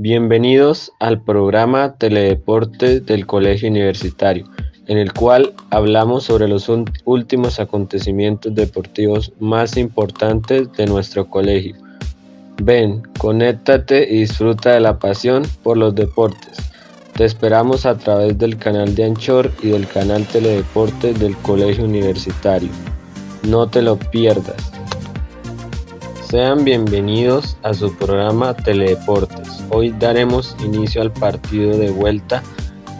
Bienvenidos al programa Teledeporte del Colegio Universitario, en el cual hablamos sobre los últimos acontecimientos deportivos más importantes de nuestro colegio. Ven, conéctate y disfruta de la pasión por los deportes. Te esperamos a través del canal de Anchor y del canal Teledeporte del Colegio Universitario. No te lo pierdas. Sean bienvenidos a su programa Teledeportes. Hoy daremos inicio al partido de vuelta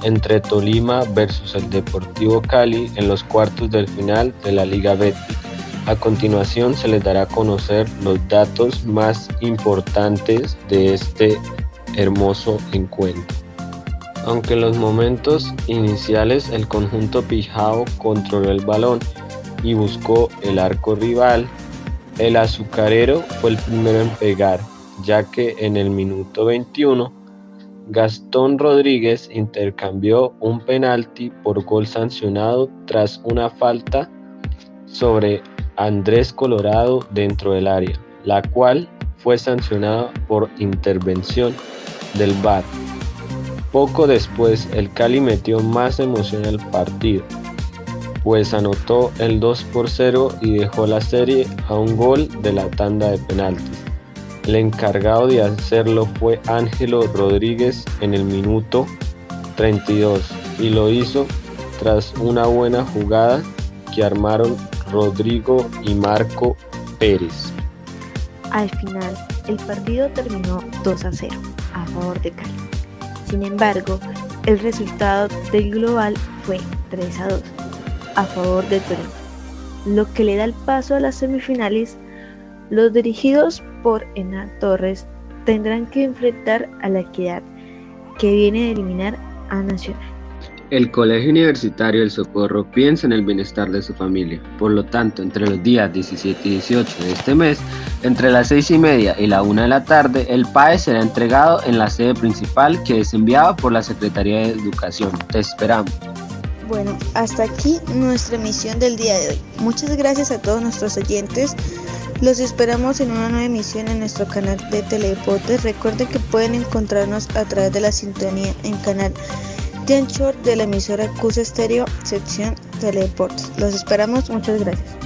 entre Tolima versus el Deportivo Cali en los cuartos del final de la Liga Betty. A continuación se les dará a conocer los datos más importantes de este hermoso encuentro. Aunque en los momentos iniciales el conjunto Pijao controló el balón y buscó el arco rival, el azucarero fue el primero en pegar, ya que en el minuto 21 Gastón Rodríguez intercambió un penalti por gol sancionado tras una falta sobre Andrés Colorado dentro del área, la cual fue sancionada por intervención del VAR. Poco después el Cali metió más emoción al partido, pues anotó el 2 por 0 y dejó la serie a un gol de la tanda de penaltis. El encargado de hacerlo fue Ángelo Rodríguez en el minuto 32 y lo hizo tras una buena jugada que armaron Rodrigo y Marco Pérez. Al final, el partido terminó 2 a 0 a favor de Cali. Sin embargo, el resultado del global fue 3 a 2 a favor de Torino, lo que le da el paso a las semifinales. Los dirigidos por Ena Torres tendrán que enfrentar a la Equidad, que viene de eliminar a Nacional. El Colegio Universitario del Socorro piensa en el bienestar de su familia. Por lo tanto, entre los días 17 y 18 de este mes, entre las 6 y media y la 1 de la tarde, el PAE será entregado en la sede principal que es enviada por la Secretaría de Educación. Te esperamos. Bueno, hasta aquí nuestra emisión del día de hoy. Muchas gracias a todos nuestros oyentes. Los esperamos en una nueva emisión en nuestro canal de Teledeportes. Recuerden que pueden encontrarnos a través de la sintonía en canal de de la emisora Cus Estéreo, sección Teledeportes. Los esperamos. Muchas gracias.